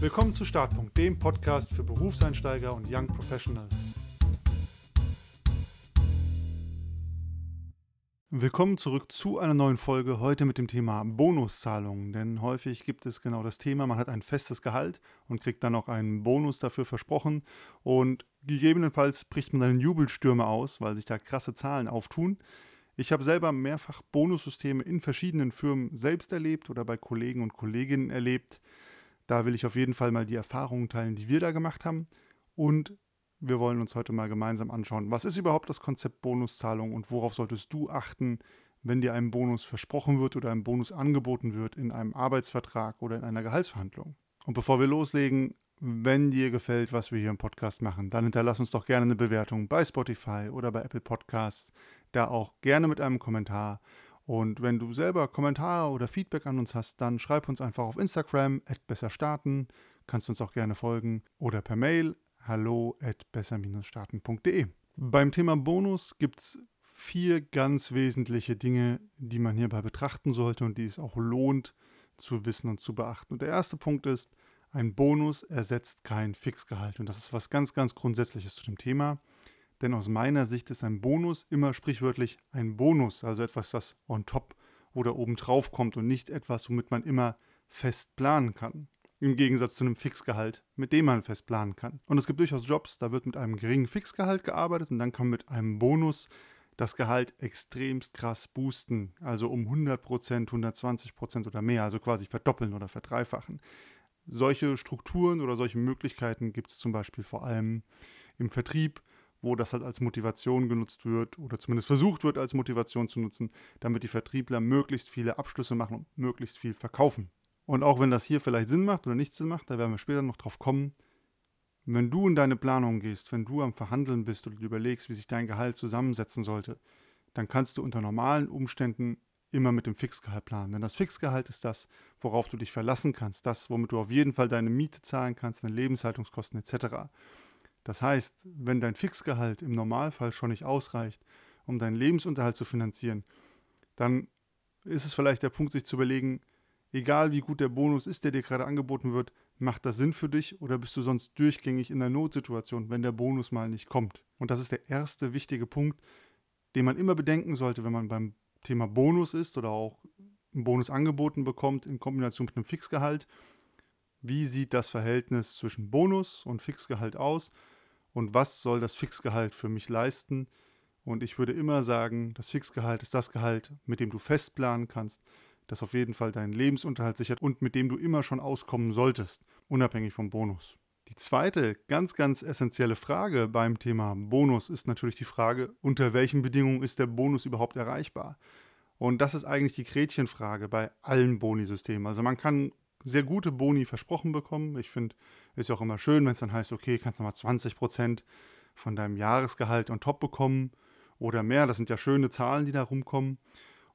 Willkommen zu Startpunkt, dem Podcast für Berufseinsteiger und Young Professionals. Willkommen zurück zu einer neuen Folge, heute mit dem Thema Bonuszahlungen. Denn häufig gibt es genau das Thema, man hat ein festes Gehalt und kriegt dann noch einen Bonus dafür versprochen. Und gegebenenfalls bricht man dann Jubelstürme aus, weil sich da krasse Zahlen auftun. Ich habe selber mehrfach Bonussysteme in verschiedenen Firmen selbst erlebt oder bei Kollegen und Kolleginnen erlebt. Da will ich auf jeden Fall mal die Erfahrungen teilen, die wir da gemacht haben. Und wir wollen uns heute mal gemeinsam anschauen, was ist überhaupt das Konzept Bonuszahlung und worauf solltest du achten, wenn dir ein Bonus versprochen wird oder ein Bonus angeboten wird in einem Arbeitsvertrag oder in einer Gehaltsverhandlung. Und bevor wir loslegen, wenn dir gefällt, was wir hier im Podcast machen, dann hinterlass uns doch gerne eine Bewertung bei Spotify oder bei Apple Podcasts, da auch gerne mit einem Kommentar. Und wenn du selber Kommentare oder Feedback an uns hast, dann schreib uns einfach auf Instagram at besser starten, kannst uns auch gerne folgen oder per Mail hallo at besser-starten.de. Beim Thema Bonus gibt es vier ganz wesentliche Dinge, die man hierbei betrachten sollte und die es auch lohnt zu wissen und zu beachten. Und der erste Punkt ist, ein Bonus ersetzt kein Fixgehalt. Und das ist was ganz, ganz Grundsätzliches zu dem Thema. Denn aus meiner Sicht ist ein Bonus immer sprichwörtlich ein Bonus, also etwas, das on top oder oben drauf kommt und nicht etwas, womit man immer fest planen kann. Im Gegensatz zu einem Fixgehalt, mit dem man fest planen kann. Und es gibt durchaus Jobs, da wird mit einem geringen Fixgehalt gearbeitet und dann kann mit einem Bonus das Gehalt extremst krass boosten, also um 100%, 120% oder mehr, also quasi verdoppeln oder verdreifachen. Solche Strukturen oder solche Möglichkeiten gibt es zum Beispiel vor allem im Vertrieb, wo das halt als Motivation genutzt wird oder zumindest versucht wird als Motivation zu nutzen, damit die Vertriebler möglichst viele Abschlüsse machen und möglichst viel verkaufen. Und auch wenn das hier vielleicht Sinn macht oder nicht Sinn macht, da werden wir später noch drauf kommen, wenn du in deine Planung gehst, wenn du am Verhandeln bist oder überlegst, wie sich dein Gehalt zusammensetzen sollte, dann kannst du unter normalen Umständen immer mit dem Fixgehalt planen. Denn das Fixgehalt ist das, worauf du dich verlassen kannst, das, womit du auf jeden Fall deine Miete zahlen kannst, deine Lebenshaltungskosten etc. Das heißt, wenn dein Fixgehalt im Normalfall schon nicht ausreicht, um deinen Lebensunterhalt zu finanzieren, dann ist es vielleicht der Punkt, sich zu überlegen, egal wie gut der Bonus ist, der dir gerade angeboten wird, macht das Sinn für dich oder bist du sonst durchgängig in der Notsituation, wenn der Bonus mal nicht kommt? Und das ist der erste wichtige Punkt, den man immer bedenken sollte, wenn man beim Thema Bonus ist oder auch einen Bonus angeboten bekommt in Kombination mit einem Fixgehalt. Wie sieht das Verhältnis zwischen Bonus und Fixgehalt aus? Und was soll das Fixgehalt für mich leisten. Und ich würde immer sagen, das Fixgehalt ist das Gehalt, mit dem du fest planen kannst, das auf jeden Fall deinen Lebensunterhalt sichert und mit dem du immer schon auskommen solltest, unabhängig vom Bonus. Die zweite ganz, ganz essentielle Frage beim Thema Bonus ist natürlich die Frage, unter welchen Bedingungen ist der Bonus überhaupt erreichbar? Und das ist eigentlich die Gretchenfrage bei allen Bonisystemen. Also man kann sehr gute Boni versprochen bekommen. Ich finde, ist ja auch immer schön, wenn es dann heißt, okay, kannst du mal 20 Prozent von deinem Jahresgehalt on top bekommen oder mehr. Das sind ja schöne Zahlen, die da rumkommen.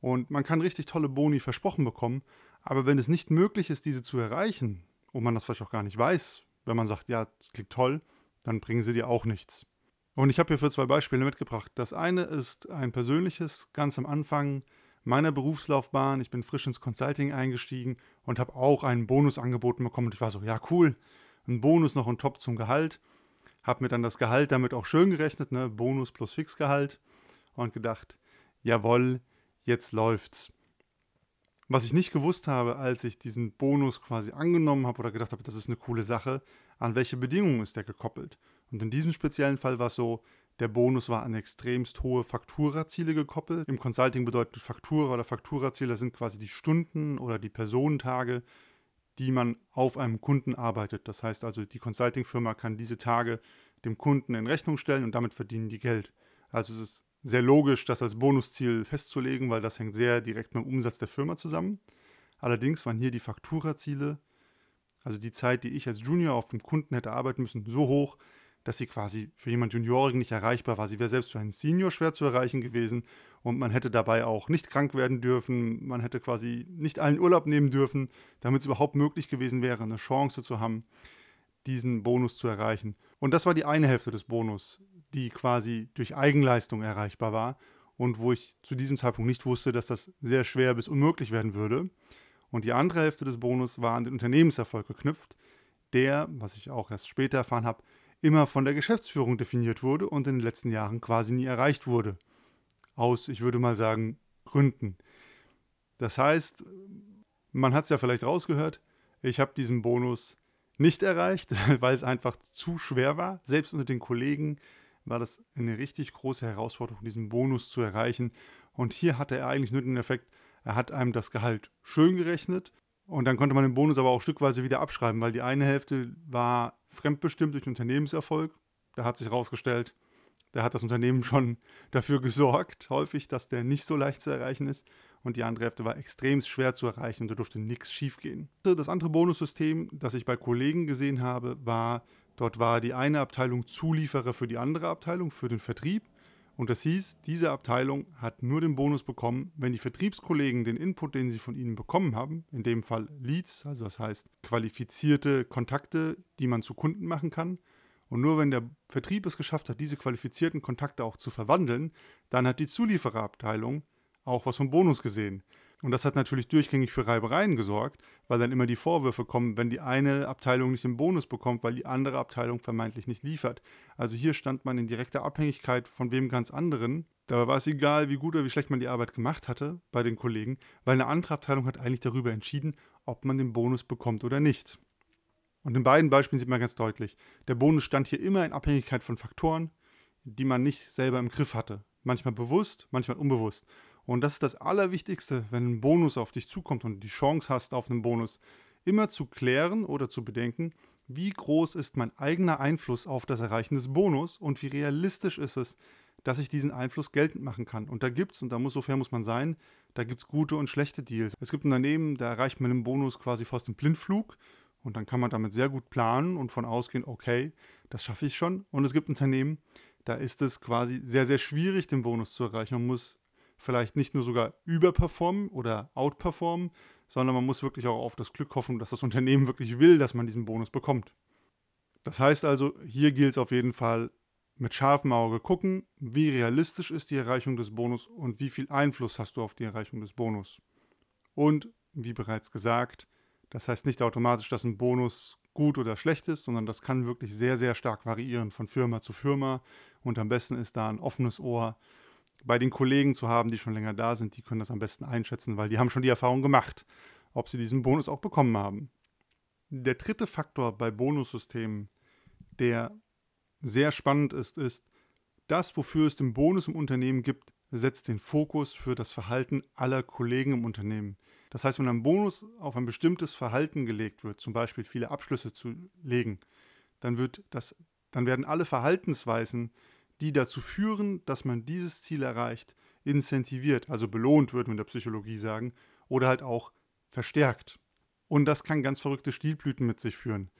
Und man kann richtig tolle Boni versprochen bekommen. Aber wenn es nicht möglich ist, diese zu erreichen und man das vielleicht auch gar nicht weiß, wenn man sagt, ja, das klingt toll, dann bringen sie dir auch nichts. Und ich habe hier für zwei Beispiele mitgebracht. Das eine ist ein persönliches, ganz am Anfang meiner Berufslaufbahn. Ich bin frisch ins Consulting eingestiegen und habe auch einen Bonus angeboten bekommen. Und ich war so, ja, cool, ein Bonus noch on top zum Gehalt. Habe mir dann das Gehalt damit auch schön gerechnet, ne? Bonus plus Fixgehalt. Und gedacht, jawohl, jetzt läuft's. Was ich nicht gewusst habe, als ich diesen Bonus quasi angenommen habe oder gedacht habe, das ist eine coole Sache, an welche Bedingungen ist der gekoppelt? Und in diesem speziellen Fall war es so, der Bonus war an extremst hohe Fakturaziele gekoppelt. Im Consulting bedeutet Faktura oder Fakturaziele sind quasi die Stunden oder die Personentage, die man auf einem Kunden arbeitet. Das heißt also, die Consulting-Firma kann diese Tage dem Kunden in Rechnung stellen und damit verdienen die Geld. Also es ist sehr logisch, das als Bonusziel festzulegen, weil das hängt sehr direkt mit dem Umsatz der Firma zusammen. Allerdings waren hier die Fakturaziele, also die Zeit, die ich als Junior auf dem Kunden hätte arbeiten müssen, so hoch, dass sie quasi für jemand Juniorigen nicht erreichbar war. Sie wäre selbst für einen Senior schwer zu erreichen gewesen und man hätte dabei auch nicht krank werden dürfen. Man hätte quasi nicht allen Urlaub nehmen dürfen, damit es überhaupt möglich gewesen wäre, eine Chance zu haben, diesen Bonus zu erreichen. Und das war die eine Hälfte des Bonus, die quasi durch Eigenleistung erreichbar war und wo ich zu diesem Zeitpunkt nicht wusste, dass das sehr schwer bis unmöglich werden würde. Und die andere Hälfte des Bonus war an den Unternehmenserfolg geknüpft, der, was ich auch erst später erfahren habe, immer von der Geschäftsführung definiert wurde und in den letzten Jahren quasi nie erreicht wurde. Aus, ich würde mal sagen, Gründen. Das heißt, man hat es ja vielleicht rausgehört, ich habe diesen Bonus nicht erreicht, weil es einfach zu schwer war. Selbst unter den Kollegen war das eine richtig große Herausforderung, diesen Bonus zu erreichen. Und hier hatte er eigentlich nur den Effekt, er hat einem das Gehalt schön gerechnet und dann konnte man den Bonus aber auch stückweise wieder abschreiben, weil die eine Hälfte war fremdbestimmt durch Unternehmenserfolg. Da hat sich herausgestellt, da hat das Unternehmen schon dafür gesorgt, häufig, dass der nicht so leicht zu erreichen ist. Und die andere Hälfte war extrem schwer zu erreichen und da durfte nichts schiefgehen. Das andere Bonussystem, das ich bei Kollegen gesehen habe, war, dort war die eine Abteilung Zulieferer für die andere Abteilung, für den Vertrieb. Und das hieß, diese Abteilung hat nur den Bonus bekommen, wenn die Vertriebskollegen den Input, den sie von ihnen bekommen haben, in dem Fall Leads, also das heißt qualifizierte Kontakte, die man zu Kunden machen kann, und nur wenn der Vertrieb es geschafft hat, diese qualifizierten Kontakte auch zu verwandeln, dann hat die Zuliefererabteilung auch was vom Bonus gesehen. Und das hat natürlich durchgängig für Reibereien gesorgt, weil dann immer die Vorwürfe kommen, wenn die eine Abteilung nicht den Bonus bekommt, weil die andere Abteilung vermeintlich nicht liefert. Also hier stand man in direkter Abhängigkeit von wem ganz anderen. Dabei war es egal, wie gut oder wie schlecht man die Arbeit gemacht hatte bei den Kollegen, weil eine andere Abteilung hat eigentlich darüber entschieden, ob man den Bonus bekommt oder nicht. Und in beiden Beispielen sieht man ganz deutlich, der Bonus stand hier immer in Abhängigkeit von Faktoren, die man nicht selber im Griff hatte. Manchmal bewusst, manchmal unbewusst. Und das ist das Allerwichtigste, wenn ein Bonus auf dich zukommt und die Chance hast auf einen Bonus, immer zu klären oder zu bedenken, wie groß ist mein eigener Einfluss auf das Erreichen des Bonus und wie realistisch ist es, dass ich diesen Einfluss geltend machen kann. Und da gibt es, und da muss, so fair muss man sein, da gibt es gute und schlechte Deals. Es gibt Unternehmen, da erreicht man den Bonus quasi fast im Blindflug und dann kann man damit sehr gut planen und von ausgehen, okay, das schaffe ich schon. Und es gibt Unternehmen, da ist es quasi sehr, sehr schwierig, den Bonus zu erreichen. Man muss vielleicht nicht nur sogar überperformen oder outperformen, sondern man muss wirklich auch auf das Glück hoffen, dass das Unternehmen wirklich will, dass man diesen Bonus bekommt. Das heißt also, hier gilt es auf jeden Fall mit scharfem Auge gucken, wie realistisch ist die Erreichung des Bonus und wie viel Einfluss hast du auf die Erreichung des Bonus. Und, wie bereits gesagt, das heißt nicht automatisch, dass ein Bonus gut oder schlecht ist, sondern das kann wirklich sehr, sehr stark variieren von Firma zu Firma. Und am besten ist da ein offenes Ohr bei den Kollegen zu haben, die schon länger da sind, die können das am besten einschätzen, weil die haben schon die Erfahrung gemacht, ob sie diesen Bonus auch bekommen haben. Der dritte Faktor bei Bonussystemen, der sehr spannend ist, ist, das, wofür es den Bonus im Unternehmen gibt, setzt den Fokus für das Verhalten aller Kollegen im Unternehmen. Das heißt, wenn ein Bonus auf ein bestimmtes Verhalten gelegt wird, zum Beispiel viele Abschlüsse zu legen, dann, wird das, dann werden alle Verhaltensweisen, die dazu führen, dass man dieses Ziel erreicht, incentiviert, also belohnt, würden wir in der Psychologie sagen, oder halt auch verstärkt. Und das kann ganz verrückte Stilblüten mit sich führen.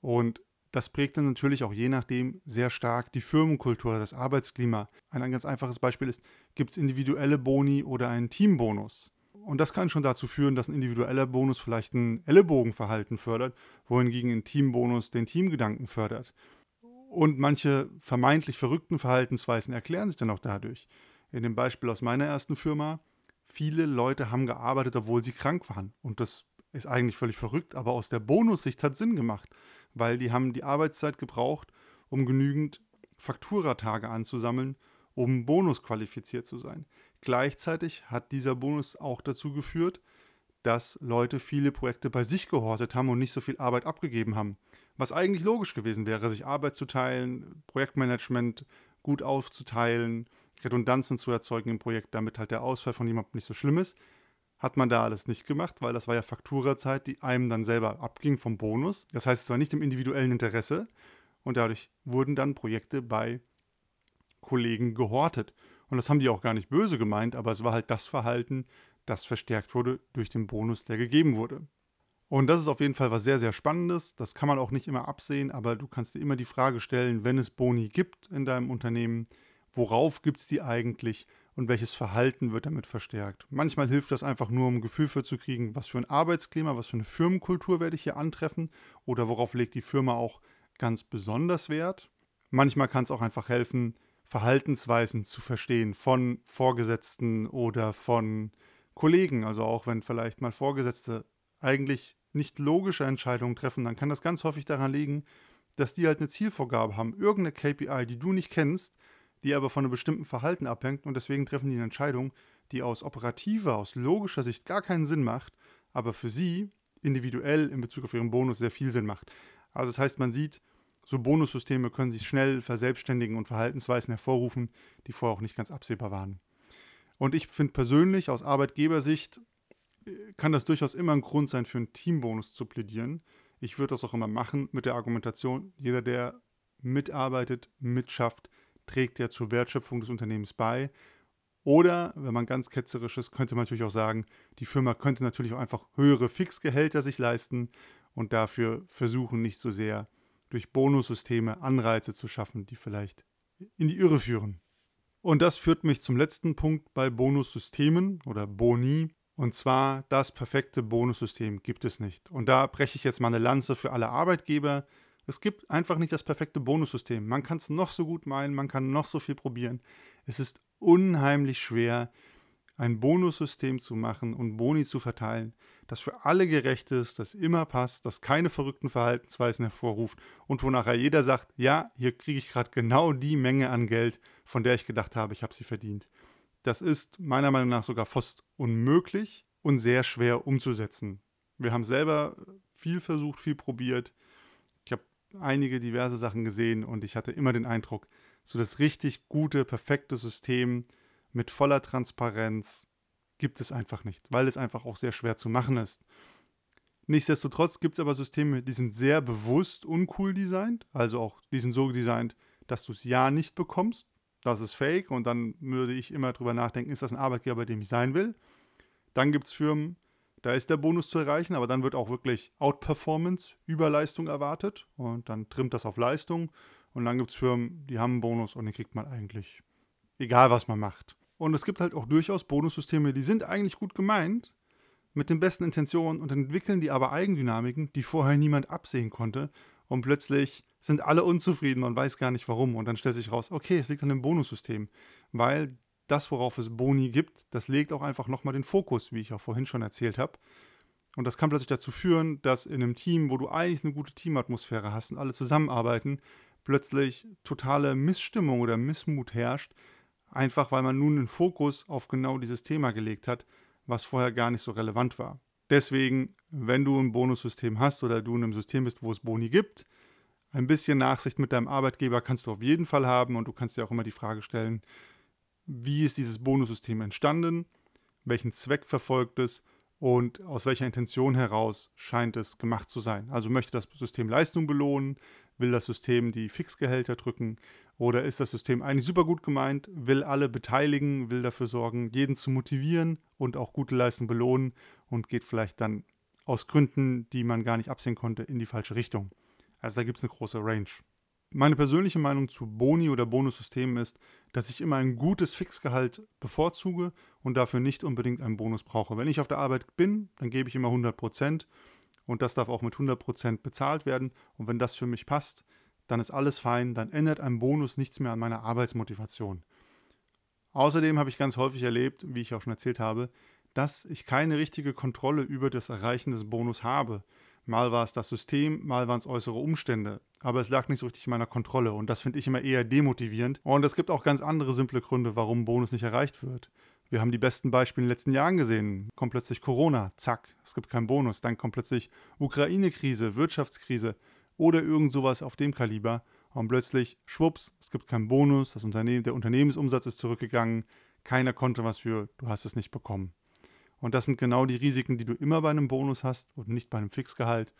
Und das prägt dann natürlich auch je nachdem sehr stark die Firmenkultur, das Arbeitsklima. Ein ganz einfaches Beispiel ist, gibt es individuelle Boni oder einen Teambonus? Und das kann schon dazu führen, dass ein individueller Bonus vielleicht ein Ellenbogenverhalten fördert, wohingegen ein Teambonus den Teamgedanken fördert. Und manche vermeintlich verrückten Verhaltensweisen erklären sich dann auch dadurch. In dem Beispiel aus meiner ersten Firma, viele Leute haben gearbeitet, obwohl sie krank waren. Und das ist eigentlich völlig verrückt, aber aus der Bonussicht hat Sinn gemacht, weil die haben die Arbeitszeit gebraucht, um genügend Fakturatage anzusammeln, um bonusqualifiziert zu sein. Gleichzeitig hat dieser Bonus auch dazu geführt, dass Leute viele Projekte bei sich gehortet haben und nicht so viel Arbeit abgegeben haben. Was eigentlich logisch gewesen wäre, sich Arbeit zu teilen, Projektmanagement gut aufzuteilen, Redundanzen zu erzeugen im Projekt, damit halt der Ausfall von jemandem nicht so schlimm ist. Hat man da alles nicht gemacht, weil das war ja Fakturazeit, die einem dann selber abging vom Bonus. Das heißt, es war nicht im individuellen Interesse und dadurch wurden dann Projekte bei Kollegen gehortet. Und das haben die auch gar nicht böse gemeint, aber es war halt das Verhalten, das verstärkt wurde durch den Bonus, der gegeben wurde. Und das ist auf jeden Fall was sehr, sehr Spannendes. Das kann man auch nicht immer absehen, aber du kannst dir immer die Frage stellen, wenn es Boni gibt in deinem Unternehmen, worauf gibt es die eigentlich und welches Verhalten wird damit verstärkt? Manchmal hilft das einfach nur, um ein Gefühl für zu kriegen, was für ein Arbeitsklima, was für eine Firmenkultur werde ich hier antreffen oder worauf legt die Firma auch ganz besonders Wert. Manchmal kann es auch einfach helfen, Verhaltensweisen zu verstehen von Vorgesetzten oder von Kollegen. Also auch wenn vielleicht mal Vorgesetzte eigentlich nicht logische Entscheidungen treffen, dann kann das ganz häufig daran liegen, dass die halt eine Zielvorgabe haben, irgendeine KPI, die du nicht kennst, die aber von einem bestimmten Verhalten abhängt und deswegen treffen die eine Entscheidung, die aus operativer, aus logischer Sicht gar keinen Sinn macht, aber für sie individuell in Bezug auf ihren Bonus sehr viel Sinn macht. Also das heißt, man sieht, so Bonussysteme können sich schnell verselbstständigen und Verhaltensweisen hervorrufen, die vorher auch nicht ganz absehbar waren. Und ich finde persönlich aus Arbeitgebersicht kann das durchaus immer ein Grund sein, für einen Teambonus zu plädieren. Ich würde das auch immer machen mit der Argumentation, jeder, der mitarbeitet, mitschafft, trägt ja zur Wertschöpfung des Unternehmens bei. Oder, wenn man ganz ketzerisch ist, könnte man natürlich auch sagen, die Firma könnte natürlich auch einfach höhere Fixgehälter sich leisten und dafür versuchen, nicht so sehr durch Bonussysteme Anreize zu schaffen, die vielleicht in die Irre führen. Und das führt mich zum letzten Punkt bei Bonussystemen oder Boni. Und zwar das perfekte Bonussystem gibt es nicht. Und da breche ich jetzt mal eine Lanze für alle Arbeitgeber. Es gibt einfach nicht das perfekte Bonussystem. Man kann es noch so gut meinen, man kann noch so viel probieren. Es ist unheimlich schwer, ein Bonussystem zu machen und Boni zu verteilen, das für alle gerecht ist, das immer passt, das keine verrückten Verhaltensweisen hervorruft und wo nachher jeder sagt, ja, hier kriege ich gerade genau die Menge an Geld, von der ich gedacht habe, ich habe sie verdient. Das ist meiner Meinung nach sogar fast unmöglich und sehr schwer umzusetzen. Wir haben selber viel versucht, viel probiert. Ich habe einige diverse Sachen gesehen und ich hatte immer den Eindruck, so das richtig gute, perfekte System, mit voller Transparenz gibt es einfach nicht, weil es einfach auch sehr schwer zu machen ist. Nichtsdestotrotz gibt es aber Systeme, die sind sehr bewusst uncool designt, also auch die sind so designt, dass du es ja nicht bekommst. Das ist fake und dann würde ich immer drüber nachdenken, ist das ein Arbeitgeber, bei dem ich sein will? Dann gibt es Firmen, da ist der Bonus zu erreichen, aber dann wird auch wirklich Outperformance, Überleistung erwartet und dann trimmt das auf Leistung. Und dann gibt es Firmen, die haben einen Bonus und den kriegt man eigentlich, egal was man macht. Und es gibt halt auch durchaus Bonussysteme, die sind eigentlich gut gemeint, mit den besten Intentionen und entwickeln die aber Eigendynamiken, die vorher niemand absehen konnte. Und plötzlich sind alle unzufrieden, man weiß gar nicht warum. Und dann stellt sich raus, okay, es liegt an dem Bonussystem. Weil das, worauf es Boni gibt, das legt auch einfach nochmal den Fokus, wie ich auch vorhin schon erzählt habe. Und das kann plötzlich dazu führen, dass in einem Team, wo du eigentlich eine gute Teamatmosphäre hast und alle zusammenarbeiten, plötzlich totale Missstimmung oder Missmut herrscht, einfach weil man nun den Fokus auf genau dieses Thema gelegt hat, was vorher gar nicht so relevant war. Deswegen, wenn du ein Bonussystem hast oder du in einem System bist, wo es Boni gibt, ein bisschen Nachsicht mit deinem Arbeitgeber kannst du auf jeden Fall haben und du kannst dir auch immer die Frage stellen, wie ist dieses Bonussystem entstanden, welchen Zweck verfolgt es und aus welcher Intention heraus scheint es gemacht zu sein. Also möchte das System Leistung belohnen, will das System die Fixgehälter drücken oder ist das System eigentlich super gut gemeint, will alle beteiligen, will dafür sorgen, jeden zu motivieren und auch gute Leistung belohnen und geht vielleicht dann aus Gründen, die man gar nicht absehen konnte, in die falsche Richtung. Also da gibt es eine große Range. Meine persönliche Meinung zu Boni oder Bonussystemen ist, dass ich immer ein gutes Fixgehalt bevorzuge und dafür nicht unbedingt einen Bonus brauche. Wenn ich auf der Arbeit bin, dann gebe ich immer 100 Prozent und das darf auch mit 100 Prozent bezahlt werden. Und wenn das für mich passt, dann ist alles fein, dann ändert ein Bonus nichts mehr an meiner Arbeitsmotivation. Außerdem habe ich ganz häufig erlebt, wie ich auch schon erzählt habe, dass ich keine richtige Kontrolle über das Erreichen des Bonus habe. Mal war es das System, mal waren es äußere Umstände. Aber es lag nicht so richtig in meiner Kontrolle und das finde ich immer eher demotivierend. Und es gibt auch ganz andere simple Gründe, warum Bonus nicht erreicht wird. Wir haben die besten Beispiele in den letzten Jahren gesehen. Kommt plötzlich Corona, zack, es gibt keinen Bonus. Dann kommt plötzlich Ukraine-Krise, Wirtschaftskrise oder irgend sowas auf dem Kaliber. Und plötzlich, schwupps, es gibt keinen Bonus, das Unternehmen, der Unternehmensumsatz ist zurückgegangen, keiner konnte was für, du hast es nicht bekommen. Und das sind genau die Risiken, die du immer bei einem Bonus hast und nicht bei einem Fixgehalt.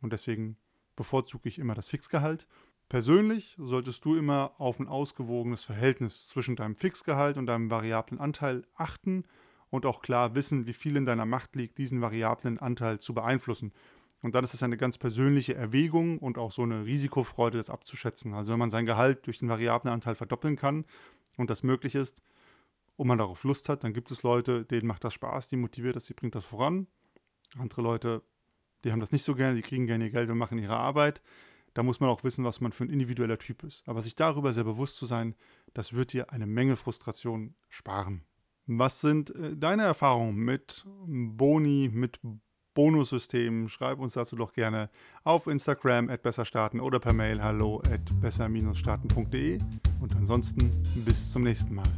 Und deswegen bevorzuge ich immer das Fixgehalt. Persönlich solltest du immer auf ein ausgewogenes Verhältnis zwischen deinem Fixgehalt und deinem variablen Anteil achten und auch klar wissen, wie viel in deiner Macht liegt, diesen variablen Anteil zu beeinflussen. Und dann ist es eine ganz persönliche Erwägung und auch so eine Risikofreude, das abzuschätzen. Also wenn man sein Gehalt durch den variablen Anteil verdoppeln kann und das möglich ist und man darauf Lust hat, dann gibt es Leute, denen macht das Spaß, die motiviert das, die bringt das voran. Andere Leute, die haben das nicht so gerne, die kriegen gerne ihr Geld und machen ihre Arbeit. Da muss man auch wissen, was man für ein individueller Typ ist. Aber sich darüber sehr bewusst zu sein, das wird dir eine Menge Frustration sparen. Was sind äh, deine Erfahrungen mit Boni, mit Bonussystemen? Schreib uns dazu doch gerne auf Instagram at besserstarten oder per Mail hallo at besser-starten.de und ansonsten bis zum nächsten Mal.